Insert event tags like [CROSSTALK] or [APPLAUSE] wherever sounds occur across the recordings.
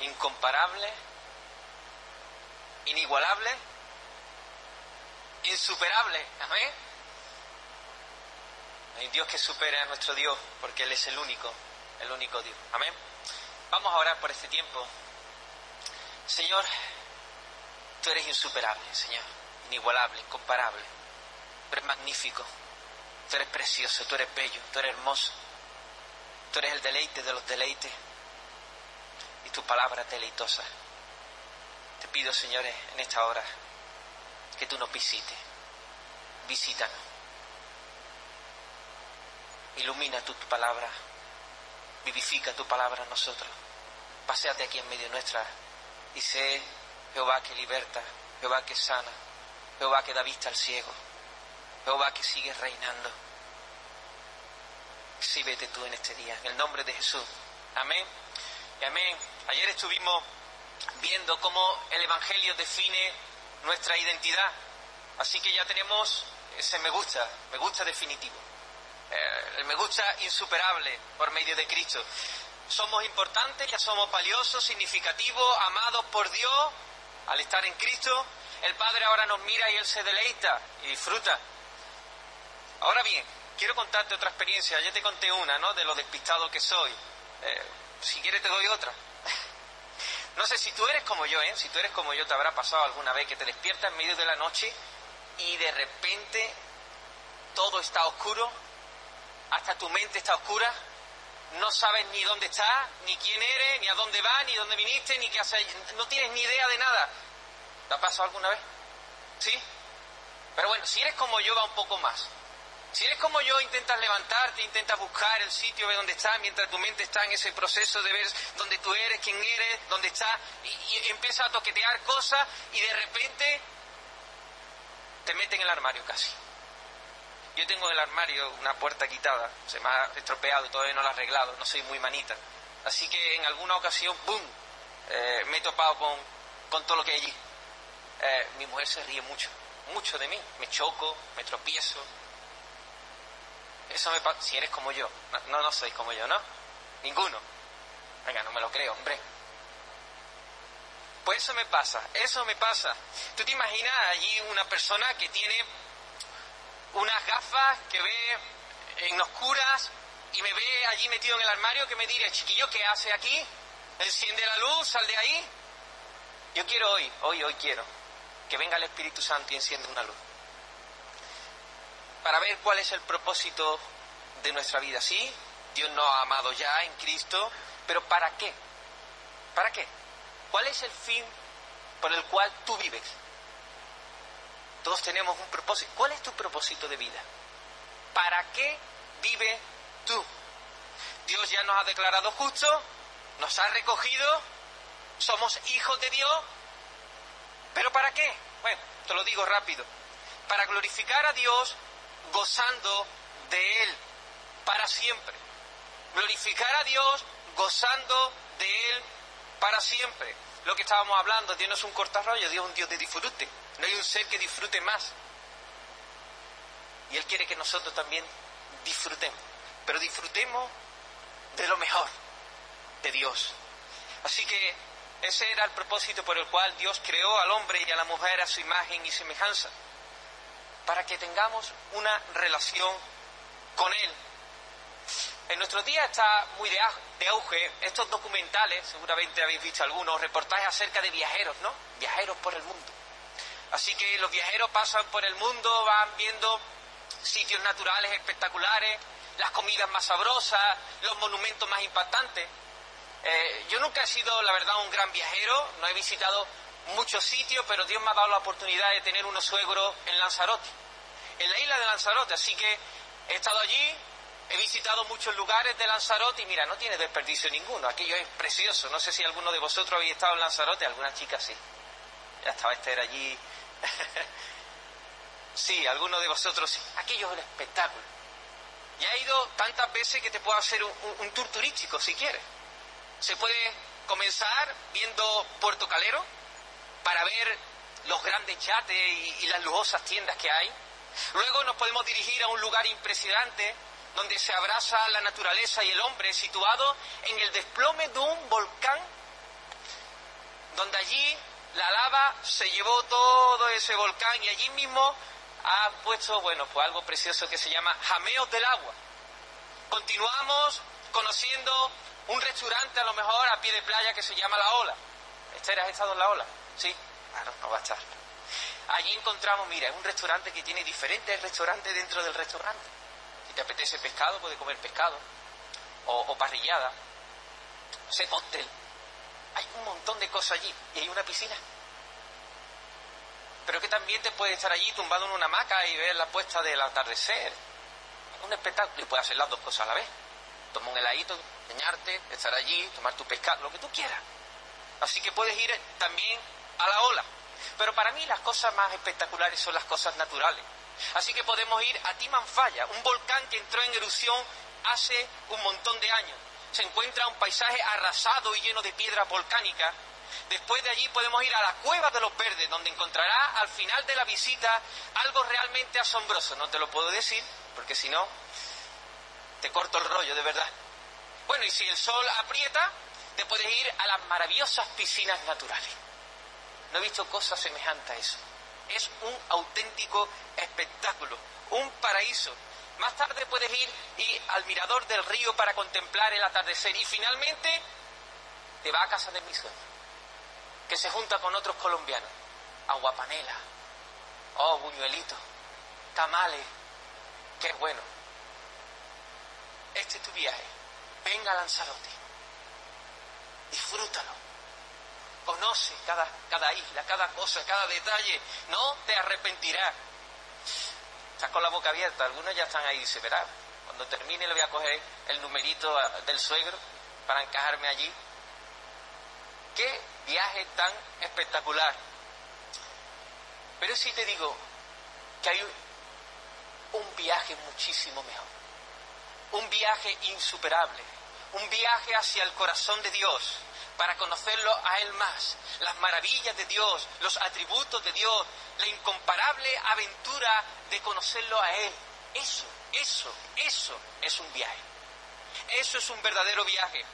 incomparable, inigualable, insuperable. Amén. Hay Dios que supere a nuestro Dios porque Él es el único, el único Dios. Amén. Vamos a orar por este tiempo. Señor, tú eres insuperable, Señor, inigualable, incomparable. Tú eres magnífico, tú eres precioso, tú eres bello, tú eres hermoso. Tú eres el deleite de los deleites tu palabra deleitosa. Te pido, señores, en esta hora que tú nos visites. Visítanos. Ilumina tu, palabra. Vivifica tu palabra en nosotros. Paseate aquí en medio nuestra y sé Jehová que liberta, Jehová que sana, Jehová que da vista al ciego, Jehová que sigue reinando. Sí, vete tú en este día, en el nombre de Jesús. Amén. Amén. Ayer estuvimos viendo cómo el Evangelio define nuestra identidad. Así que ya tenemos ese me gusta, me gusta definitivo. Eh, el me gusta insuperable por medio de Cristo. Somos importantes, ya somos valiosos, significativos, amados por Dios al estar en Cristo. El Padre ahora nos mira y Él se deleita y disfruta. Ahora bien, quiero contarte otra experiencia. Ya te conté una, ¿no? De lo despistado que soy. Eh, si quieres te doy otra. [LAUGHS] no sé si tú eres como yo, ¿eh? Si tú eres como yo, te habrá pasado alguna vez que te despiertas en medio de la noche y de repente todo está oscuro, hasta tu mente está oscura, no sabes ni dónde estás, ni quién eres, ni a dónde vas, ni dónde viniste, ni qué haces, no tienes ni idea de nada. ¿Te ha pasado alguna vez? ¿Sí? Pero bueno, si eres como yo, va un poco más. Si eres como yo, intentas levantarte, intentas buscar el sitio de donde estás, mientras tu mente está en ese proceso de ver dónde tú eres, quién eres, dónde estás, y, y empiezas a toquetear cosas y de repente te meten en el armario casi. Yo tengo en el armario una puerta quitada, se me ha estropeado, todavía no la he arreglado, no soy muy manita. Así que en alguna ocasión, ¡boom!, eh, me he topado con, con, todo lo que hay allí. Eh, mi mujer se ríe mucho, mucho de mí. Me choco, me tropiezo, eso me pasa. Si eres como yo. No, no sois como yo, ¿no? Ninguno. Venga, no me lo creo, hombre. Pues eso me pasa, eso me pasa. ¿Tú te imaginas allí una persona que tiene unas gafas que ve en oscuras y me ve allí metido en el armario que me diré, chiquillo, ¿qué hace aquí? Enciende la luz, sal de ahí. Yo quiero hoy, hoy, hoy quiero que venga el Espíritu Santo y encienda una luz para ver cuál es el propósito de nuestra vida. Sí, Dios nos ha amado ya en Cristo, pero ¿para qué? ¿Para qué? ¿Cuál es el fin por el cual tú vives? Todos tenemos un propósito. ¿Cuál es tu propósito de vida? ¿Para qué vive tú? Dios ya nos ha declarado justos, nos ha recogido, somos hijos de Dios, pero ¿para qué? Bueno, te lo digo rápido. Para glorificar a Dios gozando de Él para siempre. Glorificar a Dios gozando de Él para siempre. Lo que estábamos hablando, Dios no es un cortarrollo, Dios es un Dios de disfrute. No hay un ser que disfrute más. Y Él quiere que nosotros también disfrutemos. Pero disfrutemos de lo mejor, de Dios. Así que ese era el propósito por el cual Dios creó al hombre y a la mujer a su imagen y semejanza para que tengamos una relación con Él. En nuestros días está muy de auge estos documentales, seguramente habéis visto algunos, reportajes acerca de viajeros, ¿no? Viajeros por el mundo. Así que los viajeros pasan por el mundo, van viendo sitios naturales espectaculares, las comidas más sabrosas, los monumentos más impactantes. Eh, yo nunca he sido, la verdad, un gran viajero, no he visitado muchos sitios, pero Dios me ha dado la oportunidad de tener unos suegros en Lanzarote, en la isla de Lanzarote. Así que he estado allí, he visitado muchos lugares de Lanzarote y mira, no tiene desperdicio ninguno. Aquello es precioso. No sé si alguno de vosotros habéis estado en Lanzarote, algunas chicas sí. Ya estaba Esther allí. [LAUGHS] sí, alguno de vosotros sí. Aquello es un espectáculo. Ya he ido tantas veces que te puedo hacer un tour turístico si quieres. Se puede comenzar viendo Puerto Calero, para ver los grandes yates y, las lujosas tiendas que hay. Luego nos podemos dirigir a un lugar impresionante donde se abraza la naturaleza y el hombre situado en el desplome de un volcán donde allí la lava se llevó todo ese volcán y allí mismo ha puesto, bueno, pues algo precioso que se llama Jameos del Agua. Continuamos conociendo un restaurante a lo mejor a pie de playa que se llama La Ola. ¿Esther, has estado en La Ola? Sí, claro, no va a estar. Allí encontramos, mira, un restaurante que tiene diferentes restaurantes dentro del restaurante. Si te apetece pescado, puedes comer pescado. O, parrillada. O sea, cóctel. Hay un montón de cosas allí. Y hay una piscina. Pero que también te puedes estar allí tumbado en una hamaca y ver la puesta del atardecer. Un espectáculo. Y puedes hacer las dos cosas a la vez. Tomar un heladito, enseñarte, estar allí, tomar tu pescado, lo que tú quieras. Así que puedes ir también a la ola. Pero para mí las cosas más espectaculares son las cosas naturales. Así que podemos ir a Timanfaya, un volcán que entró en erupción hace un montón de años. Se encuentra un paisaje arrasado y lleno de piedra volcánica. Después de allí podemos ir a la Cueva de los Verdes, donde encontrará al final de la visita algo realmente asombroso. No te lo puedo decir, porque si no, te corto el rollo, de verdad. Bueno, y si el sol aprieta, te puedes ir a las maravillosas piscinas naturales. No he visto cosa semejante a eso. Es un auténtico espectáculo, un paraíso. Más tarde puedes ir y al mirador del río para contemplar el atardecer y finalmente te va a casa de mi sueño, que se junta con otros colombianos, aguapanela, oh, buñuelito, tamales, qué bueno. Este es tu viaje. Venga a Lanzarote. Disfrútalo. Conoce cada, cada isla, cada cosa, cada detalle. No te arrepentirás. Estás con la boca abierta. Algunos ya están ahí, dice, verá. Cuando termine le voy a coger el numerito del suegro para encajarme allí. Qué viaje tan espectacular. Pero sí te digo que hay un viaje muchísimo mejor. Un viaje insuperable. Un viaje hacia el corazón de Dios para conocerlo a Él más, las maravillas de Dios, los atributos de Dios, la incomparable aventura de conocerlo a Él. Eso, eso, eso es un viaje. Eso es un verdadero viaje.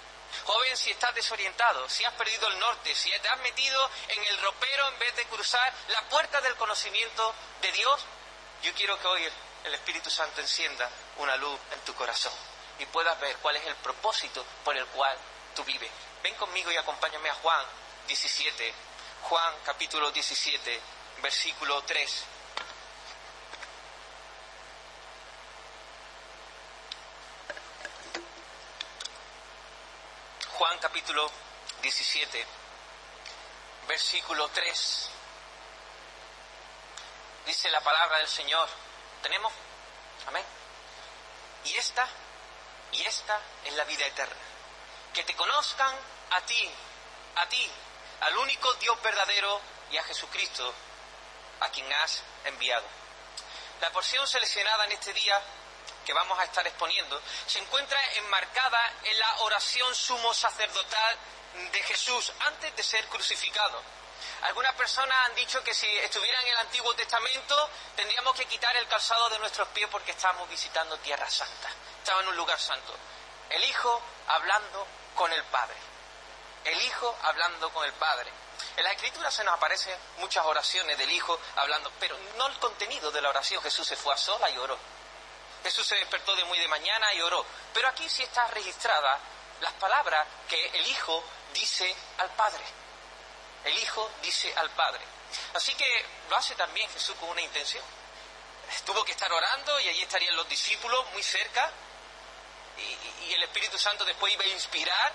Joven, si estás desorientado, si has perdido el norte, si te has metido en el ropero en vez de cruzar la puerta del conocimiento de Dios, yo quiero que hoy el Espíritu Santo encienda una luz en tu corazón y puedas ver cuál es el propósito por el cual tú vives. Ven conmigo y acompáñame a Juan 17. Juan capítulo 17, versículo 3. Juan capítulo 17, versículo 3. Dice la palabra del Señor. ¿Tenemos? Amén. Y esta, y esta es la vida eterna. Que te conozcan a ti, a ti, al único Dios verdadero y a Jesucristo, a quien has enviado. La porción seleccionada en este día que vamos a estar exponiendo se encuentra enmarcada en la oración sumo sacerdotal de Jesús antes de ser crucificado. Algunas personas han dicho que si estuviera en el Antiguo Testamento tendríamos que quitar el calzado de nuestros pies porque estamos visitando Tierra Santa, estaba en un lugar santo. El Hijo hablando con el Padre el Hijo hablando con el Padre. En la Escritura se nos aparecen muchas oraciones del Hijo hablando, pero no el contenido de la oración. Jesús se fue a sola y oró. Jesús se despertó de muy de mañana y oró. Pero aquí sí está registrada las palabras que el Hijo dice al Padre. El Hijo dice al Padre. Así que lo hace también Jesús con una intención. Tuvo que estar orando y allí estarían los discípulos muy cerca y, y el Espíritu Santo después iba a inspirar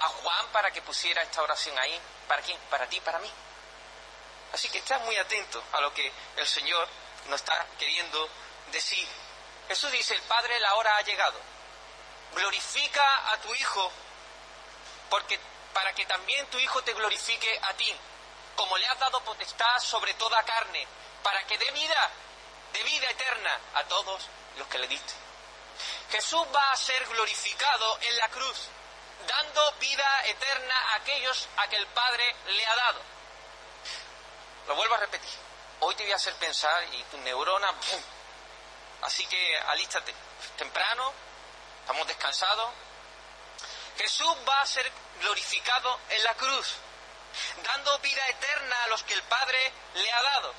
a Juan para que pusiera esta oración ahí. ¿Para quién? Para ti, para mí. Así que estás muy atento a lo que el Señor nos está queriendo decir. Jesús dice, el Padre, la hora ha llegado. Glorifica a tu Hijo, porque para que también tu Hijo te glorifique a ti, como le has dado potestad sobre toda carne, para que dé vida, de vida eterna a todos los que le diste. Jesús va a ser glorificado en la cruz dando vida eterna a aquellos a que el Padre le ha dado. Lo vuelvo a repetir. Hoy te voy a hacer pensar y tu neurona... Así que alístate. Temprano, estamos descansados. Jesús va a ser glorificado en la cruz, dando vida eterna a los que el Padre le ha dado.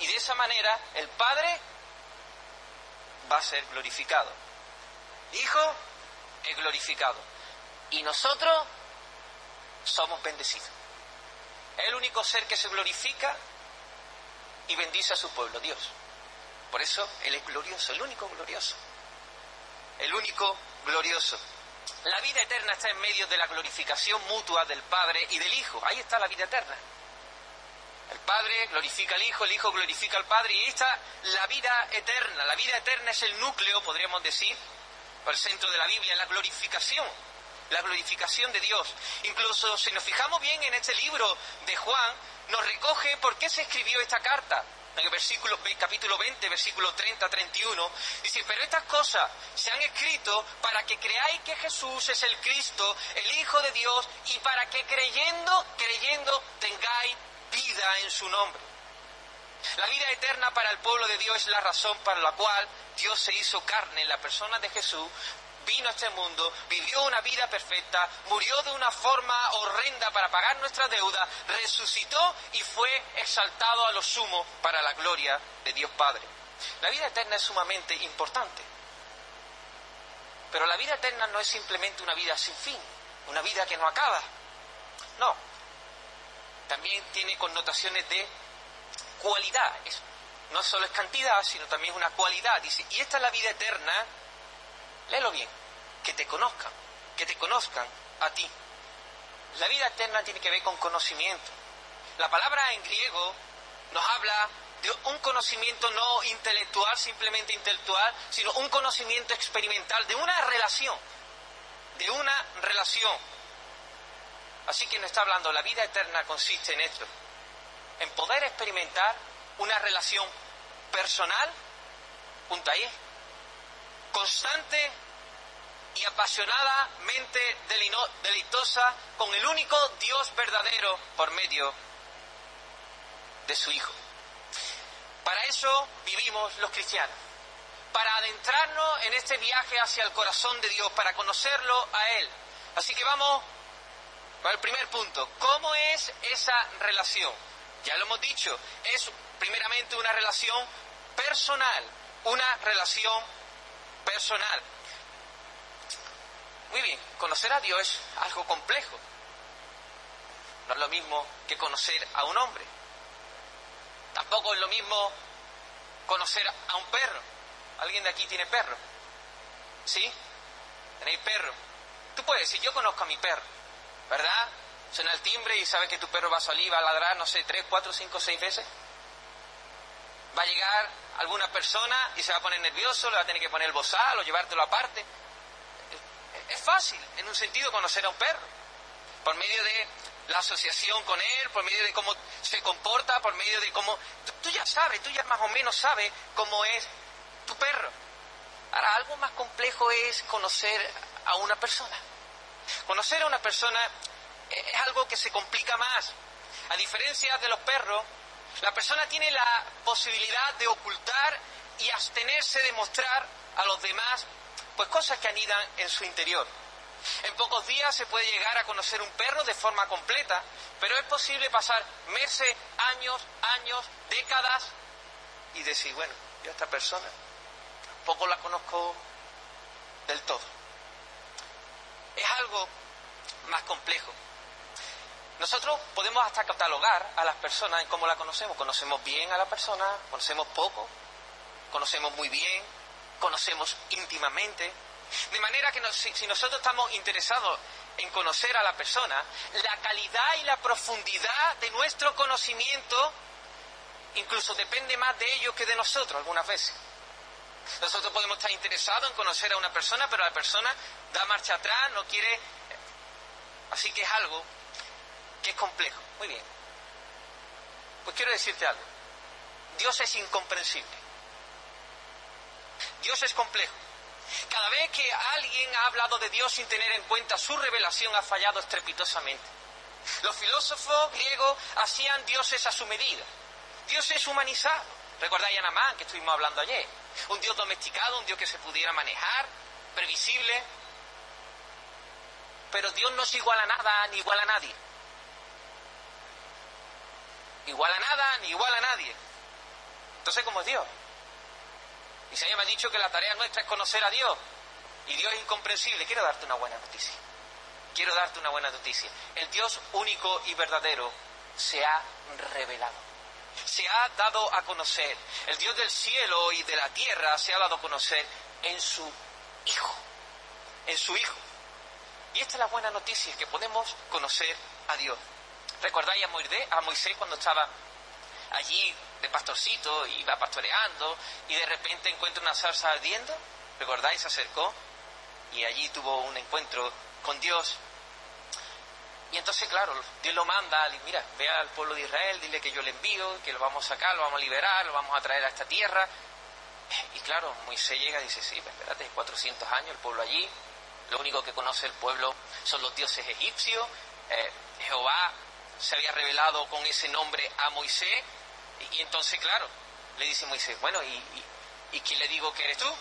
Y de esa manera el Padre va a ser glorificado. Hijo es glorificado. Y nosotros somos bendecidos. Es el único ser que se glorifica y bendice a su pueblo, Dios. Por eso Él es glorioso, el único glorioso. El único glorioso. La vida eterna está en medio de la glorificación mutua del Padre y del Hijo. Ahí está la vida eterna. El Padre glorifica al Hijo, el Hijo glorifica al Padre y ahí está la vida eterna. La vida eterna es el núcleo, podríamos decir, o el centro de la Biblia, la glorificación la glorificación de Dios. Incluso si nos fijamos bien en este libro de Juan, nos recoge por qué se escribió esta carta. En el versículo, capítulo 20, versículo 30-31, dice, pero estas cosas se han escrito para que creáis que Jesús es el Cristo, el Hijo de Dios, y para que creyendo, creyendo, tengáis vida en su nombre. La vida eterna para el pueblo de Dios es la razón para la cual Dios se hizo carne en la persona de Jesús vino a este mundo, vivió una vida perfecta, murió de una forma horrenda para pagar nuestra deuda, resucitó y fue exaltado a lo sumo para la gloria de Dios Padre. La vida eterna es sumamente importante. Pero la vida eterna no es simplemente una vida sin fin, una vida que no acaba. No. También tiene connotaciones de cualidad. no solo es cantidad, sino también una cualidad. Y esta es la vida eterna, léelo bien, que te conozcan, que te conozcan a ti. La vida eterna tiene que ver con conocimiento. La palabra en griego nos habla de un conocimiento no intelectual, simplemente intelectual, sino un conocimiento experimental, de una relación, de una relación. Así que nos está hablando, la vida eterna consiste en esto, en poder experimentar una relación personal, punto ahí, constante y apasionadamente deleitosa con el único Dios verdadero por medio de su Hijo. Para eso vivimos los cristianos, para adentrarnos en este viaje hacia el corazón de Dios, para conocerlo a Él. Así que vamos al primer punto. ¿Cómo es esa relación? Ya lo hemos dicho, es primeramente una relación personal, una relación personal. Muy bien, conocer a Dios es algo complejo. No es lo mismo que conocer a un hombre. Tampoco es lo mismo conocer a un perro. ¿Alguien de aquí tiene perro? ¿Sí? ¿Tenéis perro? Tú puedes decir, yo conozco a mi perro, ¿verdad? Suena el timbre y sabes que tu perro va a salir, va a ladrar, no sé, tres, cuatro, cinco, seis veces. Va a llegar alguna persona y se va a poner nervioso, le va a tener que poner el bozal o llevártelo aparte. Fácil, en un sentido, conocer a un perro. Por medio de la asociación con él, por medio de cómo se comporta, por medio de cómo... Tú, ya sabes, tú ya más o menos sabes cómo es tu perro. Ahora, algo más complejo es conocer a una persona. Conocer a una persona es algo que se complica más. A diferencia de los perros, la persona tiene la posibilidad de ocultar y abstenerse de mostrar a los demás pues cosas que anidan en su interior. En pocos días se puede llegar a conocer un perro de forma completa, pero es posible pasar meses, años, años, décadas y decir, bueno, yo a esta persona poco la conozco del todo. Es algo más complejo. Nosotros podemos hasta catalogar a las personas en cómo la conocemos. Conocemos bien a la persona, conocemos poco, conocemos muy bien, conocemos íntimamente. De manera que si nosotros estamos interesados en conocer a la persona, la calidad y la profundidad de nuestro conocimiento incluso depende más de ellos que de nosotros algunas veces. Nosotros podemos estar interesados en conocer a una persona, pero la persona da marcha atrás, no quiere... Así que es algo que es complejo. Muy bien. Pues quiero decirte algo. Dios es incomprensible. Dios es complejo. Cada vez que alguien ha hablado de Dios sin tener en cuenta su revelación ha fallado estrepitosamente. Los filósofos griegos hacían dioses a su medida. Dios es humanizado. ¿Recordáis a Namán que estuvimos hablando ayer? Un Dios domesticado, un Dios que se pudiera manejar, previsible. pero Dios no es igual a nada ni igual a nadie. Igual a nada ni igual a nadie. Entonces, ¿cómo es Dios? Y Isaías me ha dicho que la tarea nuestra es conocer a Dios. Y Dios es incomprensible. Quiero darte una buena noticia. Quiero darte una buena noticia. El Dios único y verdadero se ha revelado. Se ha dado a conocer. El Dios del cielo y de la tierra se ha dado a conocer en su Hijo. En su Hijo. Y esta es la buena noticia, que podemos conocer a Dios. ¿Recordáis a Moisés, cuando estaba allí de pastorcito, iba pastoreando y de repente encuentra una salsa ardiendo? ¿Recordáis? Se acercó y allí tuvo un encuentro con Dios. Y entonces, claro, Dios lo manda, mira, ve al pueblo de Israel, dile que yo le envío, que lo vamos a sacar, lo vamos a liberar, lo vamos a traer a esta tierra. Y claro, Moisés llega y dice, sí, pues espérate, 400 años el pueblo allí, lo único que conoce el pueblo son los dioses egipcios, eh, Jehová se había revelado con ese nombre a Moisés, y, entonces, claro, le dice Moisés, bueno, ¿y, y, quién le digo que eres tú?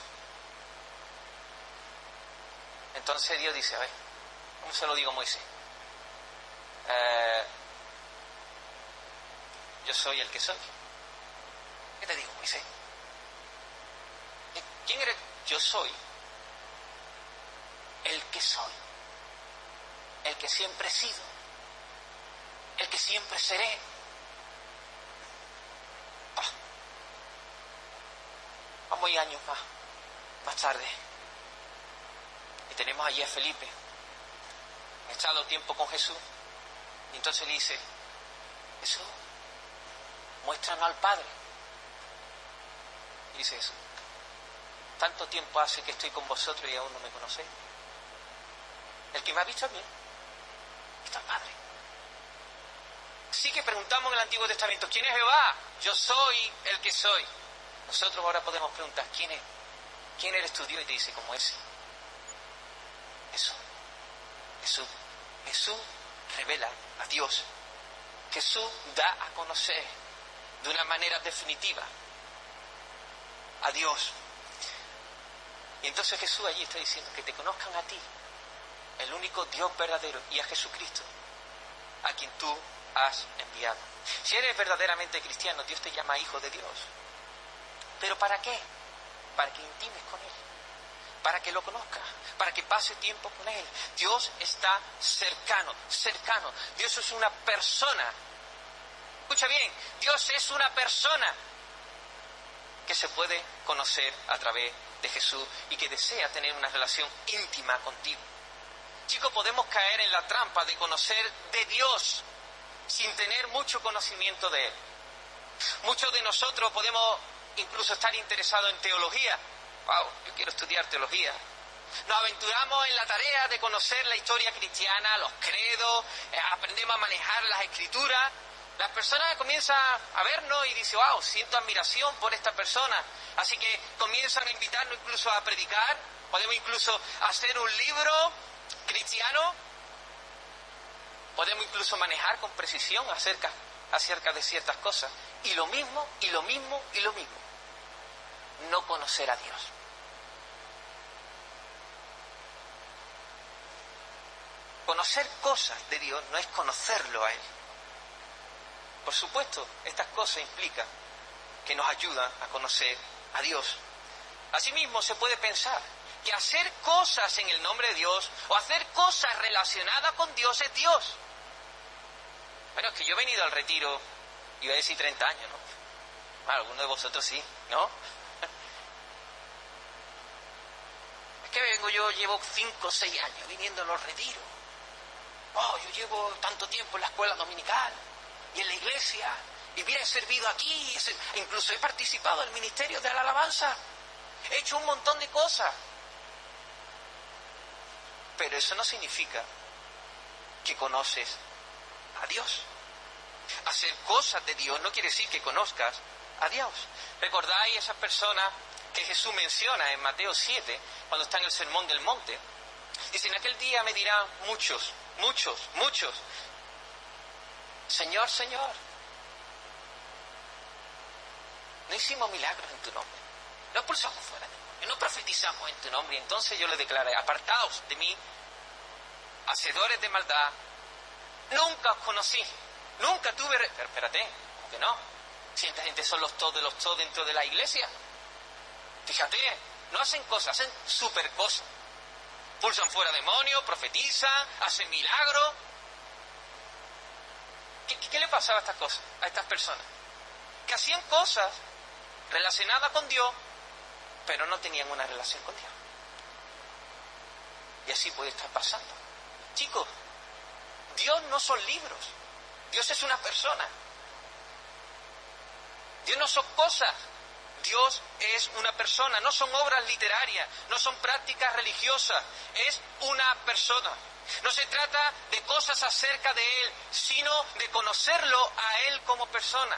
Entonces Dios dice, a ver, ¿cómo se lo digo a Moisés? Eh, yo soy el que soy. ¿Qué te digo, Moisés? ¿Quién eres? Yo soy el que soy, el que siempre he sido, el que siempre seré. Ah. Vamos y años más, más tarde. Y tenemos allí a Felipe. Ha estado tiempo con Jesús. Y entonces le dice, Jesús, muéstranos al Padre. Y dice eso. Tanto tiempo hace que estoy con vosotros y aún no me conocéis. El que me ha visto a mí, está el Padre. Sí que preguntamos en el Antiguo Testamento, ¿quién es Jehová? Yo soy el que soy. Nosotros ahora podemos preguntar, ¿quién es? ¿Quién eres tu Dios? Y te dice, como ese. Jesús. Jesús. Jesús revela a Dios. Jesús da a conocer de una manera definitiva a Dios. Y entonces Jesús allí está diciendo que te conozcan a ti, el único Dios verdadero, y a Jesucristo, a quien tú has enviado. Si eres verdaderamente cristiano, Dios te llama hijo de Dios. ¿Pero para qué? Para que intimes con Él, para que lo conozcas, para que pase tiempo con Él. Dios está cercano, cercano. Dios es una persona. Escucha bien, Dios es una persona que se puede conocer a través de Jesús y que desea tener una relación íntima contigo. Chicos, podemos caer en la trampa de conocer de Dios sin tener mucho conocimiento de Él. Muchos de nosotros podemos incluso estar interesados en teología. Wow, yo quiero estudiar teología. Nos aventuramos en la tarea de conocer la historia cristiana, los credos, eh, aprendemos a manejar las escrituras. Las personas comienzan a vernos y dicen, wow, siento admiración por esta persona. Así que comienzan a invitarnos incluso a predicar. Podemos incluso hacer un libro cristiano, podemos incluso manejar con precisión acerca, acerca de ciertas cosas. Y lo mismo, y lo mismo, y lo mismo. No conocer a Dios. Conocer cosas de Dios no es conocerlo a Él. Por supuesto, estas cosas implican que nos ayudan a conocer a Dios. Asimismo, se puede pensar que hacer cosas en el nombre de Dios o hacer cosas relacionadas con Dios es Dios. Bueno, es que yo he venido al retiro, iba a decir 30 años, ¿no? Bueno, algunos de vosotros sí, ¿no? [LAUGHS] Es que vengo yo, llevo 5 o 6 años viniendo a los retiros. Oh, yo llevo tanto tiempo en la escuela dominical y en la iglesia. Y mira, he servido aquí, incluso he participado en el ministerio de la alabanza. He hecho un montón de cosas. Pero eso no significa que conoces a Dios. Hacer cosas de Dios no quiere decir que conozcas a Dios. ¿Recordáis esas personas que Jesús menciona en Mateo 7, cuando está en el Sermón del Monte? Dice, en aquel día me dirán muchos, muchos, muchos, Señor, Señor, no hicimos milagros en tu nombre, no expulsamos fuera de no profetizamos en tu nombre. Y entonces yo le declaré, apartaos de mí, hacedores de maldad, nunca os conocí, nunca tuve... Pero espérate, que no? Si esta gente son los todos de los todos dentro de la iglesia. Fíjate, no hacen cosas, hacen super cosas. Pulsan fuera demonios, profetizan, hacen milagros. ¿Qué, ¿Qué, le pasaba a estas cosas, a estas personas? Que hacían cosas relacionadas con Dios, pero no tenían una relación con Dios. Y así puede estar pasando. Chicos, Dios no son libros. Dios es una persona. Dios no son cosas. Dios es una persona, no son obras literarias, no son prácticas religiosas, es una persona. No se trata de cosas acerca de Él, sino de conocerlo a Él como persona.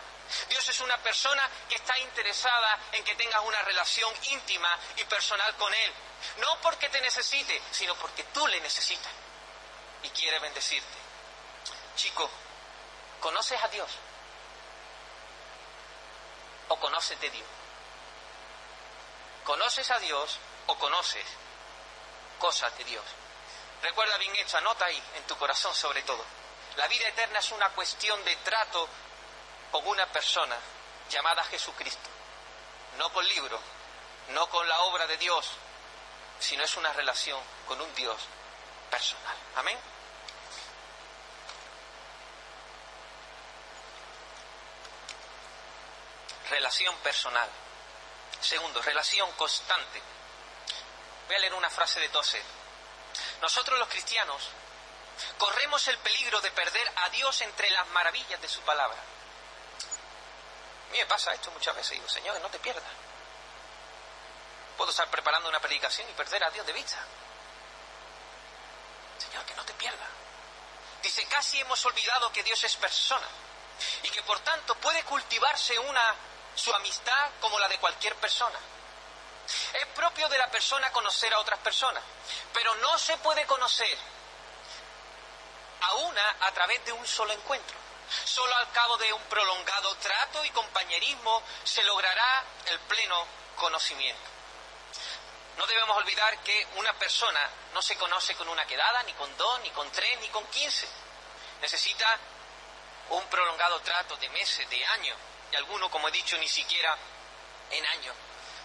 Dios es una persona que está interesada en que tengas una relación íntima y personal con Él. No porque te necesite, sino porque tú le necesitas y quiere bendecirte. Chico, ¿conoces a Dios? ¿O conoces de Dios? ¿Conoces a Dios o conoces cosas de Dios? Recuerda bien hecho, anota ahí en tu corazón sobre todo. La vida eterna es una cuestión de trato con una persona llamada Jesucristo. No con libros, no con la obra de Dios, sino es una relación con un Dios personal. Amén. Relación personal. Segundo, relación constante. Voy a leer una frase de Tozer. Nosotros los cristianos corremos el peligro de perder a Dios entre las maravillas de su palabra. A mí me pasa esto muchas veces. Digo, Señor, no te pierdas. Puedo estar preparando una predicación y perder a Dios de vista. Señor, que no te pierdas. Dice, casi hemos olvidado que Dios es persona y que por tanto puede cultivarse una su amistad como la de cualquier persona. Es propio de la persona conocer a otras personas, pero no se puede conocer a una a través de un solo encuentro. Solo al cabo de un prolongado trato y compañerismo se logrará el pleno conocimiento. No debemos olvidar que una persona no se conoce con una quedada, ni con dos, ni con tres, ni con quince. Necesita un prolongado trato de meses, de años, y alguno, como he dicho, ni siquiera en años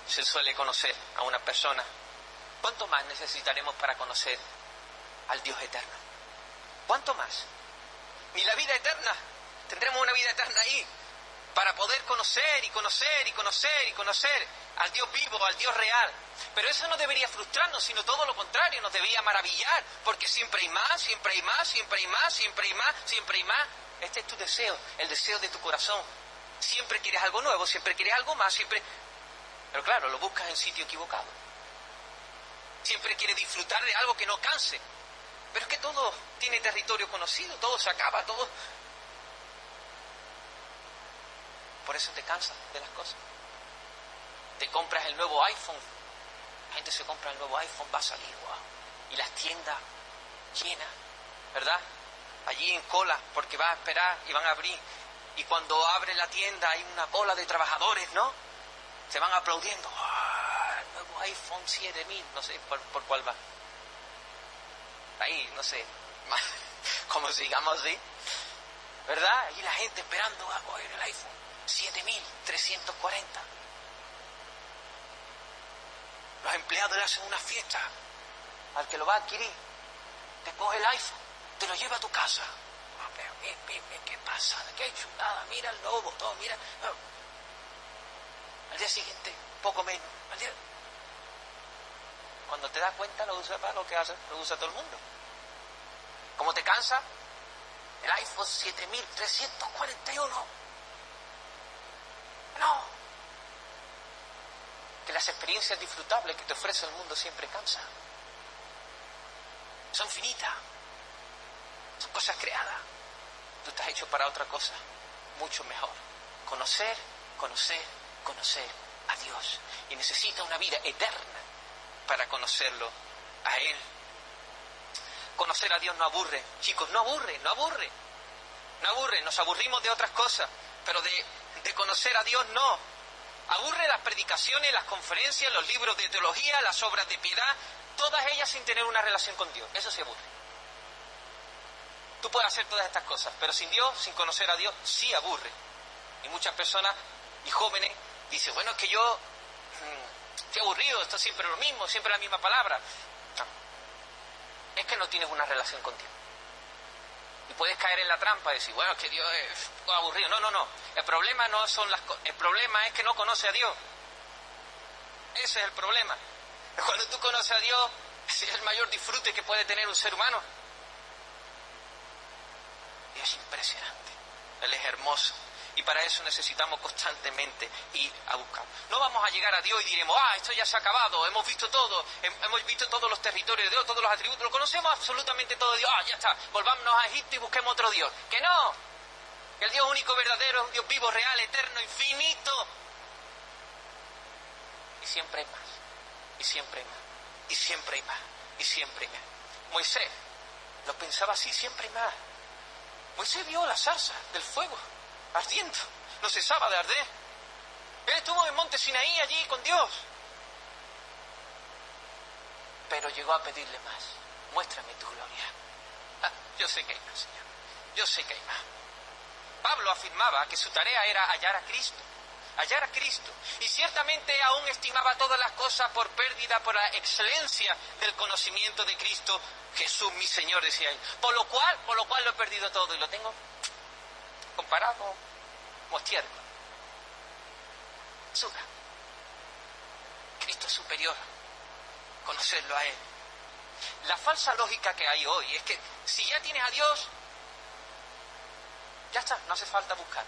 se suele conocer a una persona. ¿Cuánto más necesitaremos para conocer al Dios eterno? ¿Cuánto más? Ni la vida eterna. Tendremos una vida eterna ahí para poder conocer y conocer y conocer y conocer al Dios vivo, al Dios real. Pero eso no debería frustrarnos, sino todo lo contrario, nos debería maravillar, porque siempre hay más, siempre hay más, siempre hay más, siempre hay más, siempre hay más. Este es tu deseo, el deseo de tu corazón. Siempre quieres algo nuevo, siempre quieres algo más, siempre... Pero claro, lo buscas en sitio equivocado. Siempre quieres disfrutar de algo que no canse. Pero es que todo tiene territorio conocido, todo se acaba, todo... Por eso te cansas de las cosas. Te compras el nuevo iPhone. La gente se compra el nuevo iPhone, va a salir, wow. Y las tiendas llenas, ¿verdad? Allí en cola, porque va a esperar y van a abrir y cuando abre la tienda hay una cola de trabajadores, ¿no? Se van aplaudiendo. ¡Ah! nuevo iPhone 7000, no sé por, por, cuál va. Ahí, no sé, [LAUGHS] como sigamos así. ¿Verdad? Y la gente esperando a coger el iPhone 7340. Los empleados le hacen una fiesta al que lo va a adquirir. Te coge el iPhone, te lo lleva a tu casa ¿qué pasa? ¿Qué chulada? Mira el lobo, todo, mira. Al día siguiente, poco menos. Al día... Cuando te das cuenta, lo usa para lo que hace, lo usa todo el mundo. ¿Cómo te cansa? El iPhone 7341. No. Que las experiencias disfrutables que te ofrece el mundo siempre cansan. Son finitas. Son cosas creadas tú estás hecho para otra cosa, mucho mejor. Conocer, conocer, conocer a Dios. Y necesita una vida eterna para conocerlo a Él. Conocer a Dios no aburre, chicos, no aburre, no aburre. No aburre, nos aburrimos de otras cosas, pero de, de conocer a Dios no. Aburre las predicaciones, las conferencias, los libros de teología, las obras de piedad, todas ellas sin tener una relación con Dios. Eso se aburre. Tú puedes hacer todas estas cosas, pero sin Dios, sin conocer a Dios, sí aburre. Y muchas personas y jóvenes dicen, bueno, es que yo mm, estoy aburrido, esto es siempre lo mismo, siempre la misma palabra. Es que no tienes una relación contigo. Y puedes caer en la trampa y decir, bueno, es que Dios es aburrido. No, no, no. El problema no son las El problema es que no conoce a Dios. Ese es el problema. Cuando tú conoces a Dios, [LAUGHS] es el mayor disfrute que puede tener un ser humano. Es impresionante. Él es hermoso. Y para eso necesitamos constantemente ir a buscar. No vamos a llegar a Dios y diremos, ah, esto ya se ha acabado, hemos visto todo, hemos visto todos los territorios de Dios, todos los atributos, lo conocemos absolutamente todo de Dios, ah, ya está, volvámonos a Egipto y busquemos otro Dios. Que no, que el Dios único verdadero es un Dios vivo, real, eterno, infinito. Y siempre hay más, y siempre hay más, y siempre hay más, y siempre hay más. Moisés lo pensaba así, siempre hay más. Moisés vio la salsa del fuego ardiendo, no cesaba de arder. Él estuvo en monte Sinaí allí con Dios. Pero llegó a pedirle más. Muéstrame tu gloria. Ah, yo sé que hay más, Señor. Yo sé que hay más. Pablo afirmaba que su tarea era hallar a Cristo. Hallar a Cristo. Y ciertamente aún estimaba todas las cosas por pérdida por la excelencia del conocimiento de Cristo. Jesús, mi Señor, decía él. Por lo cual, por lo cual lo he perdido todo y lo tengo comparado estiércol. Suga. Cristo es superior. Conocerlo a Él. La falsa lógica que hay hoy es que si ya tienes a Dios, ya está, no hace falta buscar.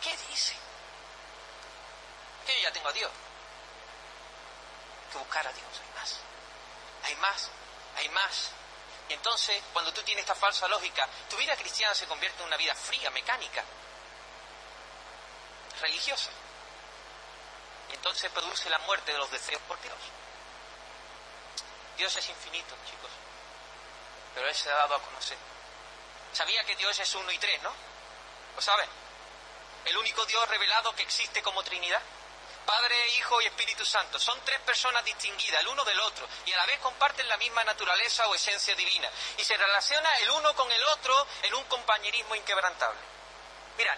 ¿Qué dice? Que yo ya tengo a Dios. Que buscar a Dios, hay más. Hay más, hay más. Y entonces, cuando tú tienes esta falsa lógica, tu vida cristiana se convierte en una vida fría, mecánica, religiosa. Y entonces produce la muerte de los deseos por Dios. Dios es infinito, chicos. Pero Él se ha dado a conocer. Sabía que Dios es uno y tres, ¿no? ¿Lo saben? El único Dios revelado que existe como Trinidad. Padre, Hijo y Espíritu Santo. Son tres personas distinguidas el uno del otro y a la vez comparten la misma naturaleza o esencia divina. Y se relaciona el uno con el otro en un compañerismo inquebrantable. Mirad,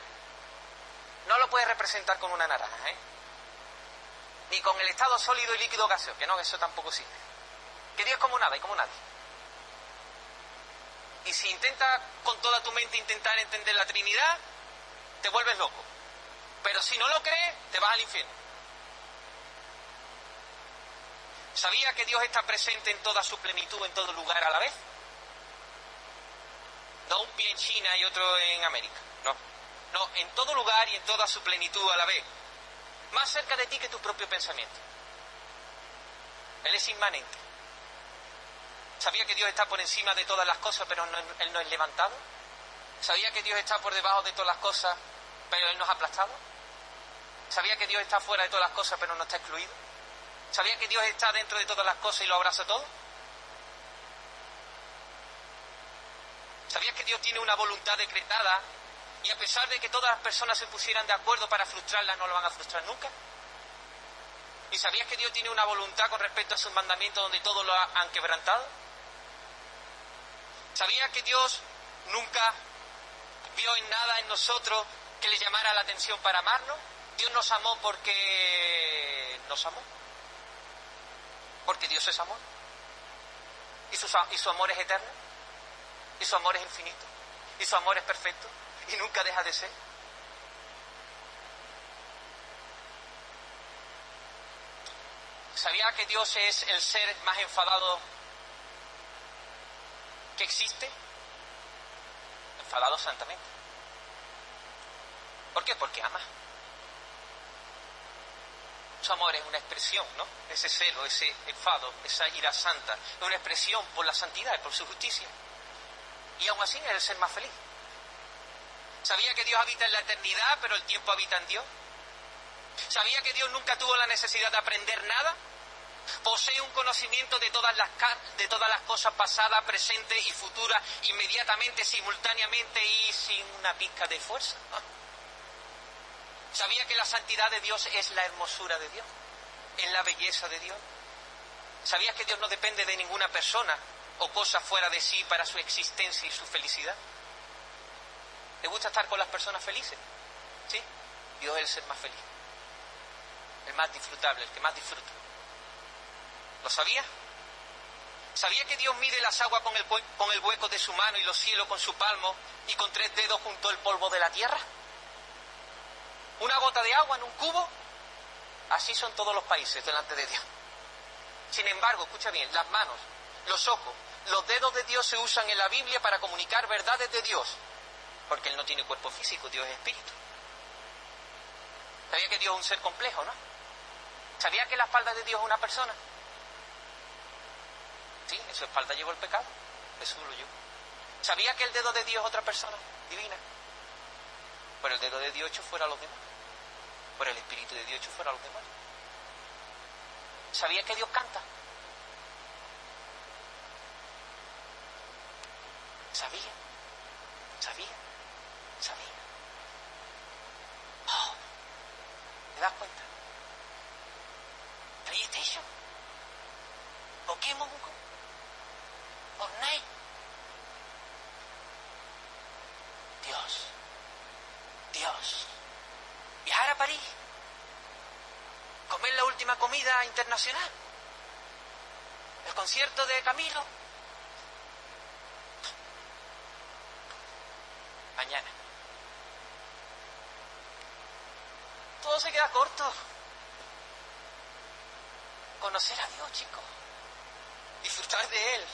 no lo puedes representar con una naranja, ¿eh? Ni con el estado sólido y líquido gaseoso, que no, eso tampoco sirve. Que Dios es como nada y como nadie. Y si intentas con toda tu mente intentar entender la Trinidad, te vuelves loco. Pero si no lo crees, te vas al infierno. ¿Sabía que Dios está presente en toda su plenitud, en todo lugar a la vez? No un pie en China y otro en América, no. No, en todo lugar y en toda su plenitud a la vez. Más cerca de ti que tu propio pensamiento. Él es inmanente. ¿Sabía que Dios está por encima de todas las cosas, pero Él no es levantado? ¿Sabía que Dios está por debajo de todas las cosas, pero Él no es aplastado? ¿Sabía que Dios está fuera de todas las cosas, pero no está excluido? ¿Sabía que Dios está dentro de todas las cosas y lo abraza todo? ¿Sabías que Dios tiene una voluntad decretada y a pesar de que todas las personas se pusieran de acuerdo para frustrarla, no lo van a frustrar nunca? ¿Y sabías que Dios tiene una voluntad con respecto a sus mandamientos donde todos lo han quebrantado? ¿Sabías que Dios nunca vio en nada en nosotros que le llamara la atención para amarnos? Dios nos amó porque nos amó. Porque Dios es amor. Y su, amor es eterno. Y su amor es infinito. Y su amor es perfecto. Y nunca deja de ser. ¿Sabía que Dios es el ser más enfadado que existe? Enfadado santamente. ¿Por qué? Porque ama. Amor es una expresión, ¿no? Ese celo, ese enfado, esa ira santa, es una expresión por la santidad por su justicia. Y aún así es el ser más feliz. ¿Sabía que Dios habita en la eternidad, pero el tiempo habita en Dios? ¿Sabía que Dios nunca tuvo la necesidad de aprender nada? Posee un conocimiento de todas las, de todas las cosas pasadas, presentes y futuras, inmediatamente, simultáneamente y sin una pizca de fuerza. ¿Sabía que la santidad de Dios es la hermosura de Dios? Es la belleza de Dios. ¿Sabías que Dios no depende de ninguna persona o cosa fuera de sí para su existencia y su felicidad? ¿Le gusta estar con las personas felices? ¿Sí? Dios es el ser más feliz, el más disfrutable, el que más disfruta. ¿Lo sabía? ¿Sabía que Dios mide las aguas con el, con el hueco de su mano y los cielos con su palmo y con tres dedos junto el polvo de la tierra? ¿Una gota de agua en un cubo? Así son todos los países delante de Dios. Sin embargo, escucha bien, las manos, los ojos, los dedos de Dios se usan en la Biblia para comunicar verdades de Dios, porque Él no tiene cuerpo físico, Dios es espíritu. ¿Sabía que Dios es un ser complejo, no? ¿Sabía que la espalda de Dios es una persona? Sí, en su espalda llevó el pecado, Jesús lo llevó. ¿Sabía que el dedo de Dios es otra persona divina? Por el dedo de Dios hecho fuera a los demás. Por el Espíritu de Dios hecho fuera a los demás. ¿Sabía que Dios canta? Sabía, sabía, sabía. Oh, ¿Te das cuenta? PlayStation, Pokémon, Fortnite. Dios, Dios. Viajar a París comer la última comida internacional, el concierto de Camilo. Mañana. Todo se queda corto. Conocer a Dios, chicos. Disfrutar de Él.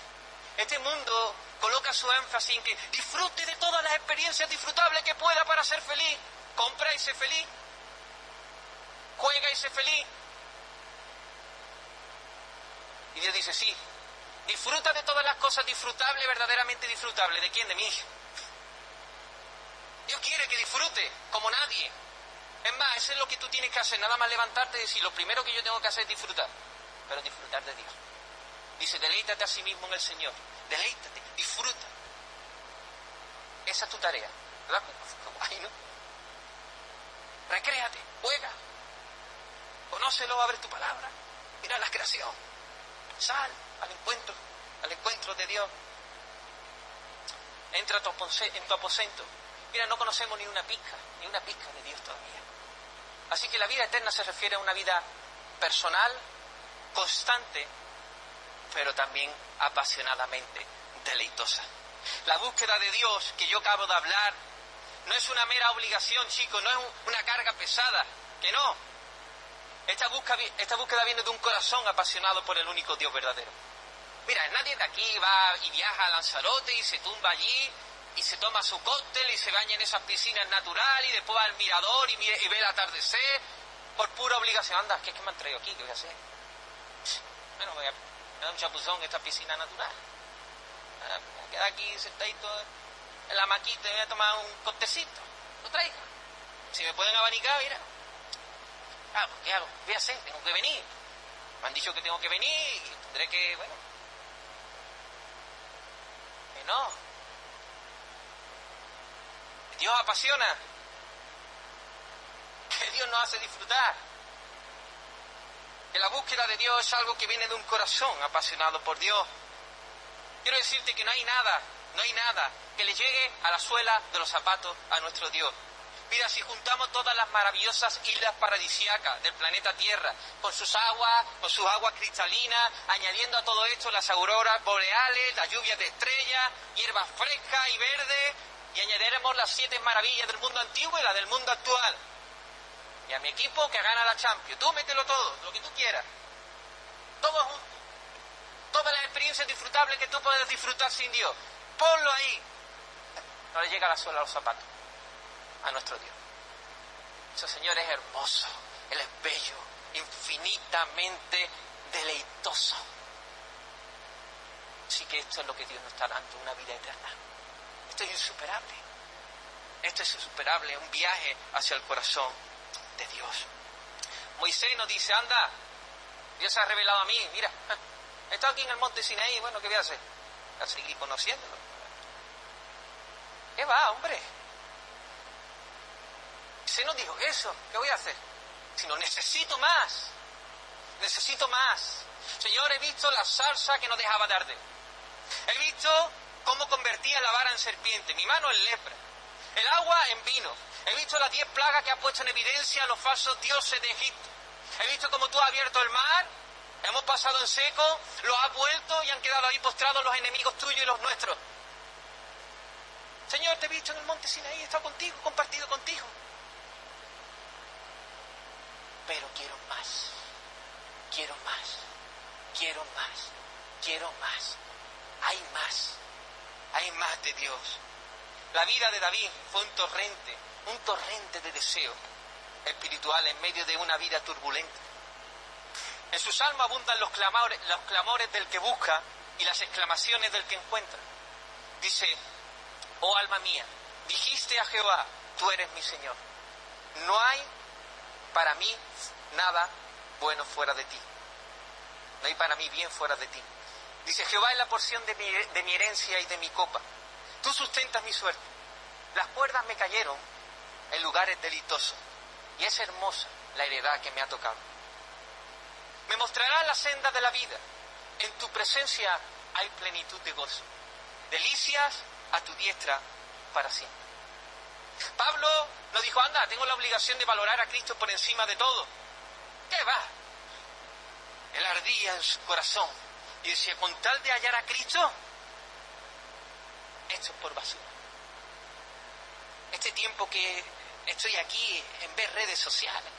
Este mundo coloca su énfasis en que disfrute de todas las experiencias disfrutables que pueda para ser feliz. Compra y sé feliz juega y sé feliz. Y Dios dice, sí, disfruta de todas las cosas disfrutables, verdaderamente disfrutables. ¿De quién? De mí. Dios quiere que disfrute, como nadie. Es más, eso es lo que tú tienes que hacer, nada más levantarte y decir, lo primero que yo tengo que hacer es disfrutar, pero disfrutar de Dios. Dice, deleítate a sí mismo en el Señor, deleítate, disfruta. Esa es tu tarea, ¿verdad? Ay, ¿no? Recréate, juega, Conócelo, abre tu palabra. Mira la creación. Sal al encuentro, al encuentro de Dios. Entra en tu aposento. Mira, no conocemos ni una pizca, ni una pizca de Dios todavía. Así que la vida eterna se refiere a una vida personal, constante, pero también apasionadamente deleitosa. La búsqueda de Dios que yo acabo de hablar no es una mera obligación, chicos, no es una carga pesada, que no, esta búsqueda, viene de un corazón apasionado por el único Dios verdadero. Mira, nadie de aquí va y viaja a Lanzarote y se tumba allí y se toma su cóctel y se baña en esas piscinas naturales y después va al mirador y, ve el atardecer por pura obligación. Anda, ¿qué es que me han traído aquí? ¿Qué voy a hacer? Bueno, voy a, dar un chapuzón esta piscina natural. Ah, voy a quedar aquí sentadito en la maquita y voy a tomar un cóctelcito. Lo traigo. Si me pueden abanicar, mira. Ah, ¿qué hago? ¿Qué voy a hacer? Tengo que venir. Me han dicho que tengo que venir y tendré que, bueno. Que no. Dios apasiona. Que Dios nos hace disfrutar. Que la búsqueda de Dios es algo que viene de un corazón apasionado por Dios. Quiero decirte que no hay nada, no hay nada que le llegue a la suela de los zapatos a nuestro Dios. Mira, si juntamos todas las maravillosas islas paradisíacas del planeta Tierra, con sus aguas, con sus aguas cristalinas, añadiendo a todo esto las auroras boreales, las lluvias de estrellas, hierbas frescas y verdes, y añadiremos las siete maravillas del mundo antiguo y las del mundo actual. Y a mi equipo que gana la Champions. Tú mételo todo, lo que tú quieras. Todo junto. Todas las experiencias disfrutables que tú puedes disfrutar sin Dios. Ponlo ahí. No le llega la suela a los zapatos a nuestro Dios. Ese Señor es hermoso, Él es bello, infinitamente deleitoso. Así que esto es lo que Dios nos está dando, una vida eterna. Esto es insuperable. Esto es insuperable, un viaje hacia el corazón de Dios. Moisés nos dice, anda, Dios se ha revelado a mí, mira, [LAUGHS] he estado aquí en el monte Sinaí, bueno, ¿qué voy a hacer? A seguir conociéndolo. ¿Qué va, hombre? Se nos dijo eso, ¿qué voy a hacer? Si no necesito más, necesito más. Señor, he visto la salsa que no dejaba de arder. He visto cómo convertía la vara en serpiente, mi mano en lepra, el agua en vino. He visto las diez plagas que ha puesto en evidencia los falsos dioses de Egipto. He visto cómo tú has abierto el mar, hemos pasado en seco, lo has vuelto y han quedado ahí postrados los enemigos tuyos y los nuestros. Señor, te he visto en el monte Sinaí, he estado contigo, compartido contigo. Pero quiero más, quiero más, quiero más, quiero más. Hay más, hay más de Dios. La vida de David fue un torrente, un torrente de deseo espiritual en medio de una vida turbulenta. En sus alma abundan los clamores, los clamores del que busca y las exclamaciones del que encuentra. Dice, oh alma mía, dijiste a Jehová, tú eres mi Señor. No hay para mí nada bueno fuera de ti. No hay para mí bien fuera de ti. Dice, Jehová es la porción de mi, herencia y de mi copa. Tú sustentas mi suerte. Las cuerdas me cayeron en lugares delitosos. Y es hermosa la heredad que me ha tocado. Me mostrará la senda de la vida. En tu presencia hay plenitud de gozo. Delicias a tu diestra para siempre. Pablo no dijo, anda, tengo la obligación de valorar a Cristo por encima de todo. ¿Qué va? Él ardía en su corazón y decía, con tal de hallar a Cristo, esto es por basura. Este tiempo que estoy aquí en ver redes sociales,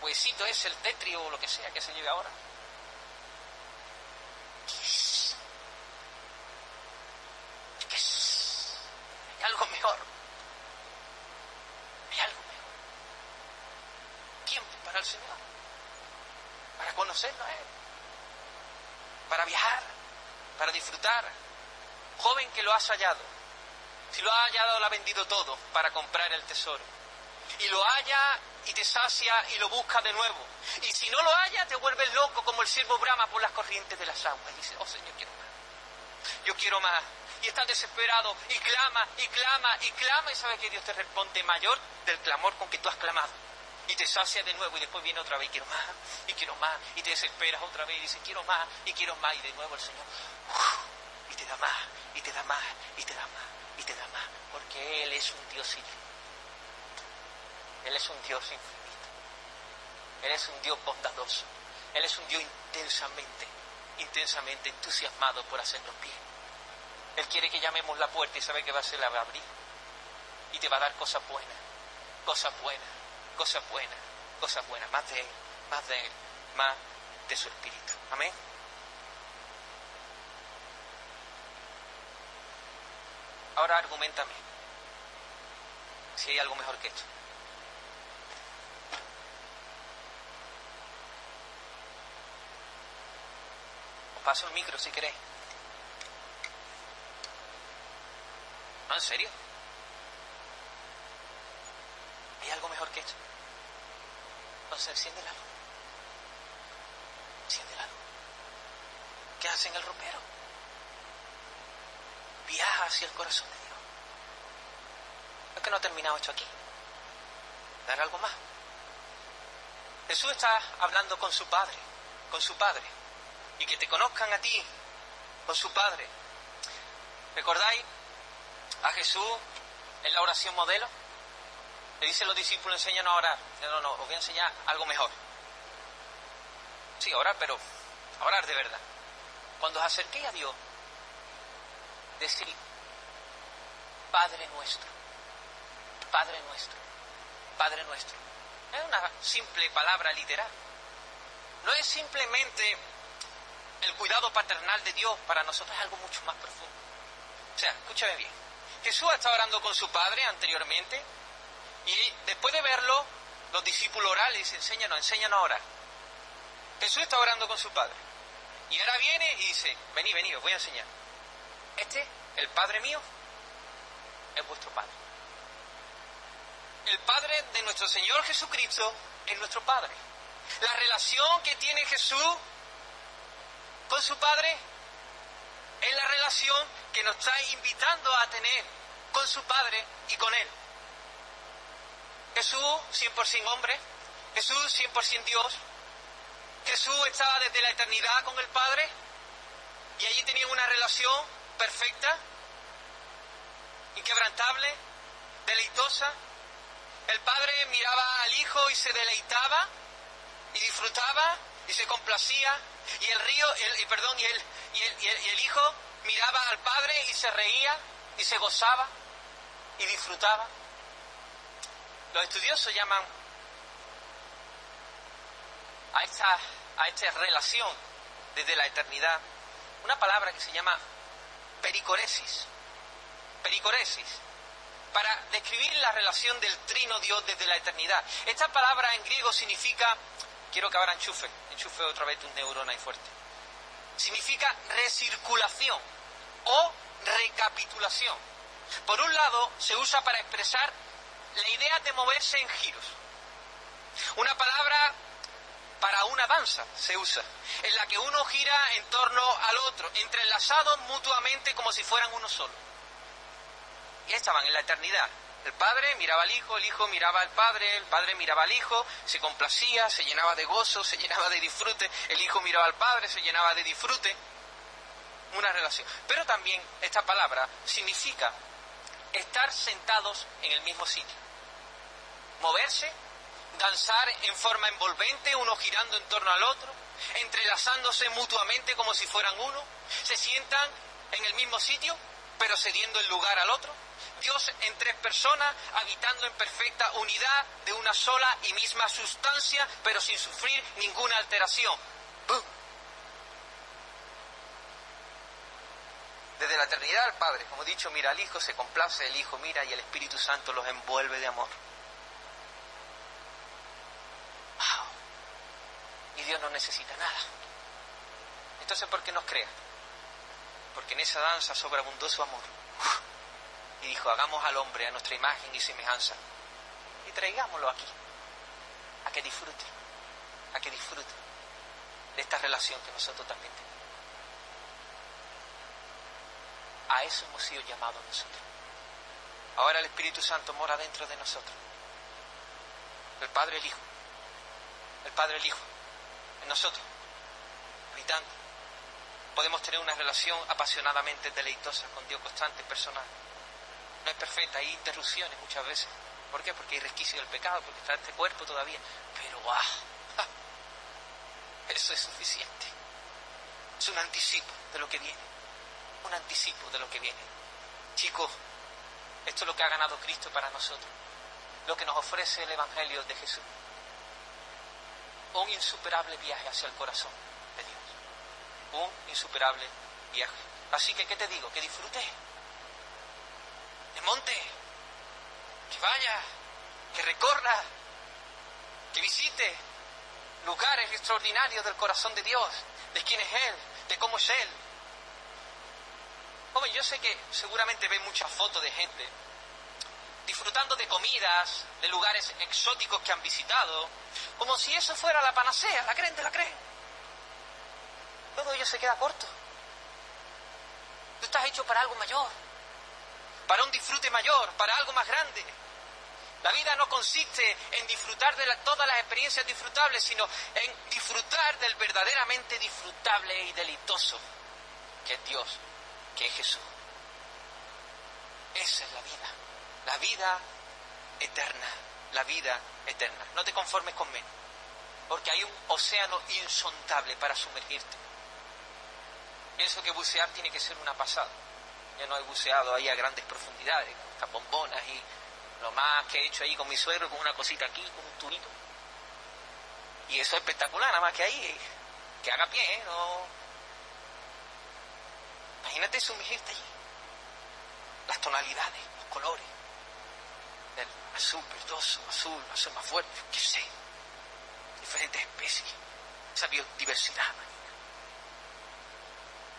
huesito es el tetrio o lo que sea que se lleve ahora. Algo mejor. Hay algo mejor. El Señor. Para conocerlo a Él. Para viajar. Para disfrutar. Joven que lo has hallado. Si lo ha hallado, lo ha vendido todo para comprar el tesoro. Y lo halla y te sacia y lo busca de nuevo. Y si no lo halla, te vuelves loco como el siervo brama por las corrientes de las aguas. Y dice, oh Señor, quiero más. Yo quiero más y estás desesperado y clama y clama y clama y sabes que Dios te responde mayor del clamor con que tú has clamado. Y te sacia de nuevo y después viene otra vez y quiero más y quiero más y te desesperas otra vez y dices quiero más y quiero más y de nuevo el Señor y te da más y te da más y te da más y te da más porque Él es un Dios infinito. Él es un Dios infinito. Él es un Dios bondadoso. Él es un Dios intensamente, intensamente entusiasmado por hacernos bien. Él quiere que llamemos la puerta y sabe que va a ser la abrir. Y te va a dar cosas buenas, cosas buenas, cosas buenas, cosas buenas. Más de Él, más de Él, más de su Espíritu. Amén. Ahora argumentame si hay algo mejor que esto. Os paso el micro si queréis. ¿No, en serio? ¿Hay algo mejor que esto? Entonces enciende la luz. Enciende la luz. ¿Qué hace en el ropero? Viaja hacia el corazón de Dios. Es que no ha terminado esto aquí. Dar algo más. Jesús está hablando con su Padre, con su Padre. Y que te conozcan a ti, con su Padre. ¿Recordáis a Jesús en la oración modelo? Le dice a los discípulos, enséñanos a orar. No, no, os voy a enseñar algo mejor. Sí, orar, pero orar de verdad. Cuando os acerquéis a Dios, decir, Padre nuestro, Padre nuestro, Padre nuestro. Es una simple palabra literal. No es simplemente el cuidado paternal de Dios para nosotros, es algo mucho más profundo. O sea, escúchame bien. Jesús está orando con su Padre anteriormente y después de verlo, los discípulos orales le dicen, enséñanos, enséñanos a orar. Jesús está orando con su Padre. Y ahora viene y dice, vení, vení, os voy a enseñar. Este, el Padre mío, es vuestro Padre. El Padre de nuestro Señor Jesucristo es nuestro Padre. La relación que tiene Jesús con su Padre es la relación que nos está invitando a tener con su Padre y con Él. Jesús 100% hombre, Jesús 100% Dios, Jesús estaba desde la eternidad con el Padre y allí tenían una relación perfecta, inquebrantable, deleitosa. El padre miraba al hijo y se deleitaba y disfrutaba y se complacía y el río, el, perdón, y el, y, el, y el hijo miraba al padre y se reía y se gozaba y disfrutaba. Los estudiosos llaman a esta, relación desde la eternidad una palabra que se llama pericoresis. Pericoresis. Para describir la relación del trino Dios desde la eternidad. Esta palabra en griego significa, quiero que enchufe, enchufe otra vez tu neurona y fuerte. Significa recirculación o recapitulación. Por un lado, se usa para expresar la idea de moverse en giros. Una palabra para una danza se usa, en la que uno gira en torno al otro, entrelazados mutuamente como si fueran uno solo. Y estaban en la eternidad. El padre miraba al hijo, el hijo miraba al padre, el padre miraba al hijo, se complacía, se llenaba de gozo, se llenaba de disfrute, el hijo miraba al padre, se llenaba de disfrute. Una relación. Pero también esta palabra significa estar sentados en el mismo sitio. Moverse danzar en forma envolvente, uno girando en torno al otro, entrelazándose mutuamente como si fueran uno, se sientan en el mismo sitio, pero cediendo el lugar al otro. Dios en tres personas, habitando en perfecta unidad de una sola y misma sustancia, pero sin sufrir ninguna alteración. Desde la eternidad al Padre, como he dicho, mira al Hijo, se complace, el Hijo mira y el Espíritu Santo los envuelve de amor. y Dios no necesita nada. Entonces, ¿por qué nos crea? Porque en esa danza sobreabundó su amor. Y dijo, hagamos al hombre a nuestra imagen y semejanza. Y traigámoslo aquí, a que disfrute, a que disfrute de esta relación que nosotros también tenemos. A eso hemos sido llamados nosotros. Ahora el Espíritu Santo mora dentro de nosotros. El Padre, el Hijo. El Padre, el Hijo nosotros, gritando. Podemos tener una relación apasionadamente deleitosa con Dios constante, personal. No es perfecta, hay interrupciones muchas veces. ¿Por qué? Porque hay resquicio del pecado, porque está este cuerpo todavía. Pero ¡ah! Eso es suficiente. Es un anticipo de lo que viene. Un anticipo de lo que viene. Chicos, esto es lo que ha ganado Cristo para nosotros. Lo que nos ofrece el Evangelio de Jesús un insuperable viaje hacia el corazón de Dios. Un insuperable viaje. Así que, ¿qué te digo? Que disfrute. Que monte. Que vaya. Que recorra. Que visite lugares extraordinarios del corazón de Dios. De quién es Él. De cómo es Él. Hombre, yo sé que seguramente ve muchas fotos de gente disfrutando de comidas, de lugares exóticos que han visitado, como si eso fuera la panacea, la creen, te la creen. Todo ello se queda corto. Tú estás hecho para algo mayor, para un disfrute mayor, para algo más grande. La vida no consiste en disfrutar de todas las experiencias disfrutables, sino en disfrutar del verdaderamente disfrutable y delitoso, que es Dios, que es Jesús. Esa es la vida la vida eterna, la vida eterna. No te conformes con menos, porque hay un océano insondable para sumergirte. Pienso que bucear tiene que ser una pasada. Yo no he buceado ahí a grandes profundidades, con bombonas y lo más que he hecho ahí con mi suegro, con una cosita aquí, con un turito. Y eso es espectacular, nada más que ahí, que haga pie, ¿eh? No... Imagínate sumergirte allí. Las tonalidades, los colores azul verdoso, azul, azul más fuerte, qué sé, diferentes especies, esa biodiversidad.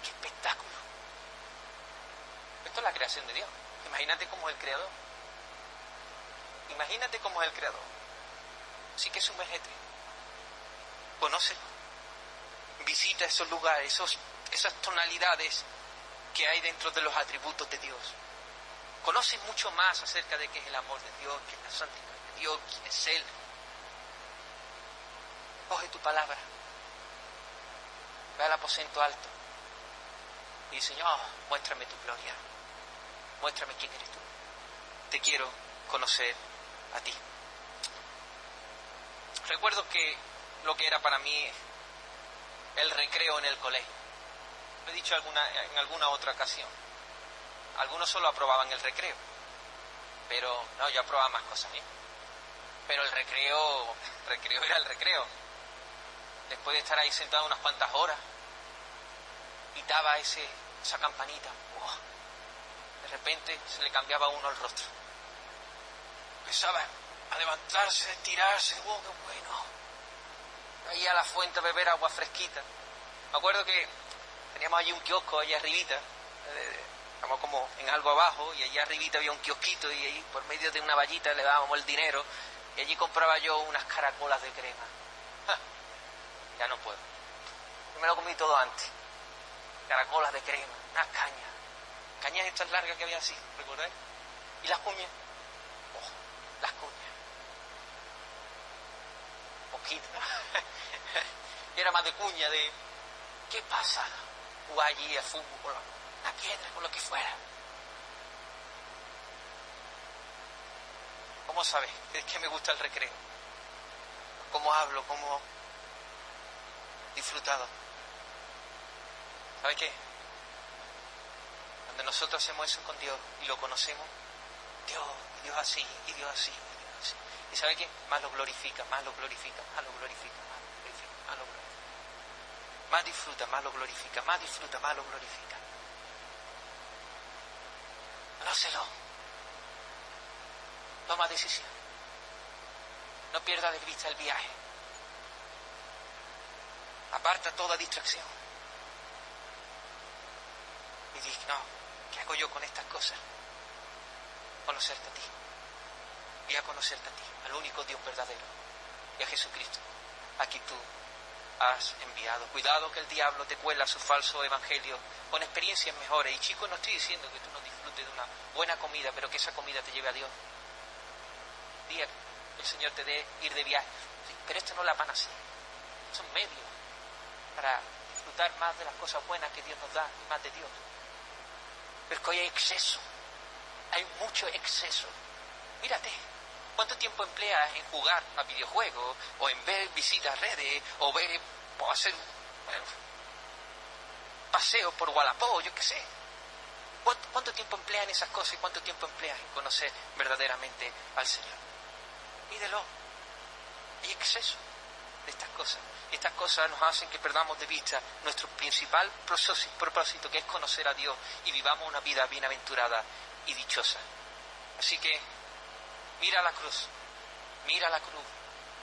¡Qué espectáculo! Esto es la creación de Dios. Imagínate cómo es el creador. Imagínate cómo es el creador. Así que sumérgete. Conócelo. Visita esos lugares, esos, esas tonalidades que hay dentro de los atributos de Dios conoces mucho más acerca de qué es el amor de Dios, qué es la santidad de Dios, quién es Él. Coge tu palabra, ve al aposento alto Y Señor, muéstrame tu gloria. Muéstrame quién eres tú. Te quiero conocer a ti. Recuerdo que lo que era para mí el recreo en el colegio. Lo he dicho en alguna otra ocasión. Algunos solo aprobaban el recreo. Pero no, yo aprobaba más cosas ¿eh? Pero el recreo, [LAUGHS] recreo era el recreo. Después de estar ahí sentado unas cuantas horas, y daba ese, esa campanita. De repente se le cambiaba uno el rostro. Empezaba a levantarse, a tirarse. ¡Oh, qué bueno! Ahí a la fuente a beber agua fresquita. Me acuerdo que teníamos allí un kiosco allá arribita. Estamos como en algo abajo y allá arribita había un kiosquito y ahí por medio de una vallita le dábamos el dinero y allí compraba yo unas caracolas de crema. ya no puedo. Yo me lo comí todo antes. Caracolas de crema, unas cañas. Cañas estas largas que había así, ¿recordáis? Y las cuñas. Las cuñas. Poquito. [LAUGHS] era más de cuña, de ¿qué pasa? O allí a fútbol, la piedra, con lo que fuera. ¿Cómo sabes? Es que me gusta el recreo. ¿Cómo hablo? ¿Cómo disfrutado? ¿Sabe qué? Cuando nosotros hacemos eso con Dios y lo conocemos, Dios, Dios así, y Dios así, y así. ¿Y sabe qué? Más lo glorifica, más lo glorifica, más lo glorifica, más lo glorifica, más lo glorifica. Más disfruta, más lo glorifica, más disfruta, más lo glorifica. Conócelo. Toma decisión. No pierda de vista el viaje. Aparta toda distracción. Y di, no, ¿qué hago yo con estas cosas? Conocerte a ti. Y a conocerte a ti, al único Dios verdadero. Y a Jesucristo, aquí tú has enviado. Cuidado que el diablo te cuela su falso evangelio con experiencias mejores. Y chicos, no estoy diciendo que tú no disfrutes de una buena comida, pero que esa comida te lleve a Dios. Día el Señor te dé ir de viaje. pero esto no es la panacea. Son medios para disfrutar más de las cosas buenas que Dios nos da y más de Dios. Pero que hoy hay exceso. Hay mucho exceso. Mírate, ¿Cuánto tiempo empleas en jugar a videojuegos o en ver visitas a redes o ver o hacer paseos por Wallapop, yo qué sé? ¿Cuánto, tiempo empleas en esas cosas y cuánto tiempo empleas en conocer verdaderamente al Señor? Mídelo. Hay exceso de estas cosas. Estas cosas nos hacen que perdamos de vista nuestro principal propósito, que es conocer a Dios y vivamos una vida bienaventurada y dichosa. Así que Mira la cruz, mira la cruz.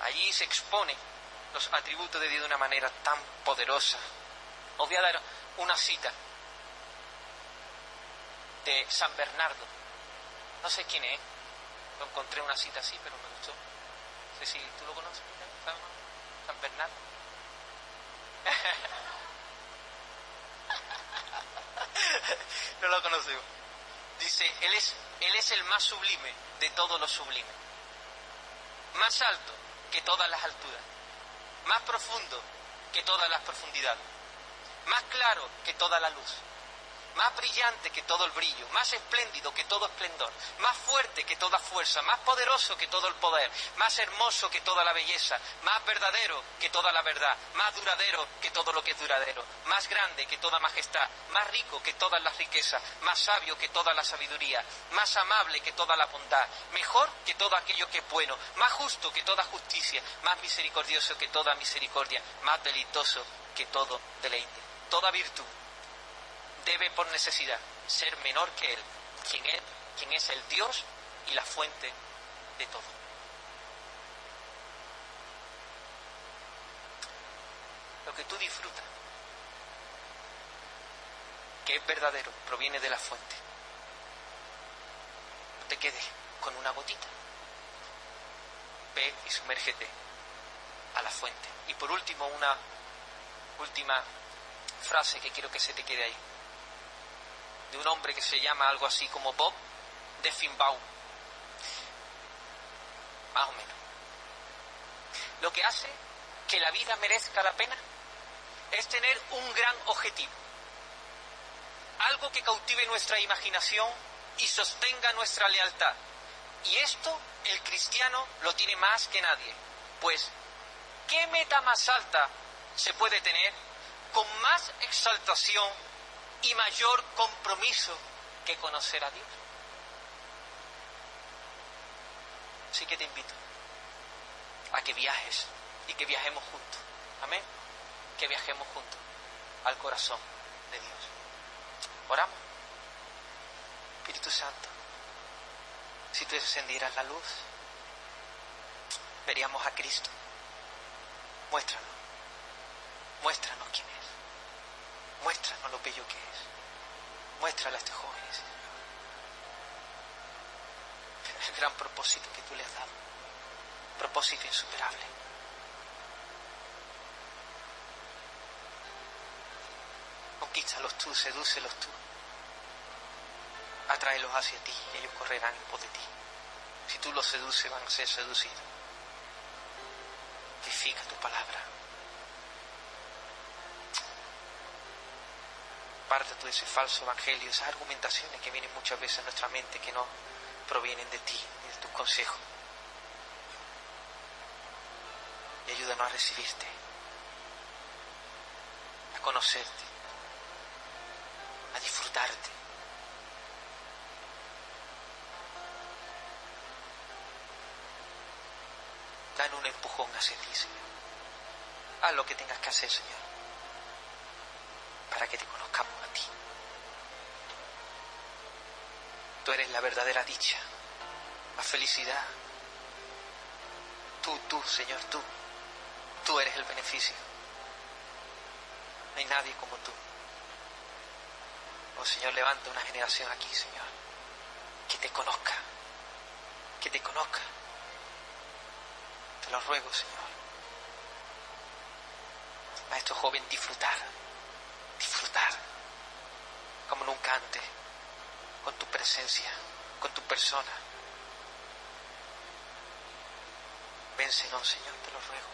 Allí se expone los atributos de Dios de una manera tan poderosa. Os voy a dar una cita de San Bernardo. No sé quién es, lo encontré una cita así, pero me gustó. No sé si tú lo conoces, San Bernardo. [LAUGHS] no lo conocemos. Dice, él es, él es el más sublime de todo lo sublime. Más alto que todas las alturas. Más profundo que todas las profundidades. Más claro que toda la luz más brillante que todo el brillo, más espléndido que todo esplendor, más fuerte que toda fuerza, más poderoso que todo el poder, más hermoso que toda la belleza, más verdadero que toda la verdad, más duradero que todo lo que es duradero, más grande que toda majestad, más rico que todas las riquezas, más sabio que toda la sabiduría, más amable que toda la bondad, mejor que todo aquello que es bueno, más justo que toda justicia, más misericordioso que toda misericordia, más deleitoso que todo deleite. Toda virtud debe por necesidad ser menor que Él, quien es, el Dios y la fuente de todo. Lo que tú disfrutas, que es verdadero, proviene de la fuente. No te quedes con una gotita. Ve y sumérgete a la fuente. Y por último, una última frase que quiero que se te quede ahí de un hombre que se llama algo así como Bob de Finbaum. Más o menos. Lo que hace que la vida merezca la pena es tener un gran objetivo. algo que cautive nuestra imaginación y sostenga nuestra lealtad. Y esto el cristiano lo tiene más que nadie, pues ¿qué meta más alta se puede tener con más exaltación y mayor compromiso que conocer a Dios? Así que te invito a que viajes y que viajemos juntos. Amén. Que viajemos juntos al corazón de Dios. Oramos. Espíritu Santo, si tú encendieras la luz, veríamos a Cristo. Muéstranos. Muéstranos quién es. Muéstranos lo bello que es. Muéstrale a este joven, El gran propósito que tú le has dado. Propósito insuperable. Conquístalos tú, sedúcelos tú. Atráelos hacia ti y ellos correrán en pos de ti. Si tú los seduces, van a ser seducidos. Vivifica tu palabra. Parte tú de ese falso evangelio, esas argumentaciones que vienen muchas veces a nuestra mente que no provienen de ti y de tus consejos. Y ayúdanos a recibirte, a conocerte, a disfrutarte. Dan un empujón hacia ti, Señor. Haz lo que tengas que hacer, Señor, para que te conozcamos a ti. Tú eres la verdadera dicha, la felicidad. Tú, tú, Señor, tú. Tú eres el beneficio. No hay nadie como tú. Oh Señor, levanta una generación aquí, Señor, que te conozca, que te conozca. Te lo ruego, Señor. A estos jóvenes disfrutar, disfrutar como nunca antes, con tu presencia, con tu persona. Vénsenos, Señor, te lo ruego.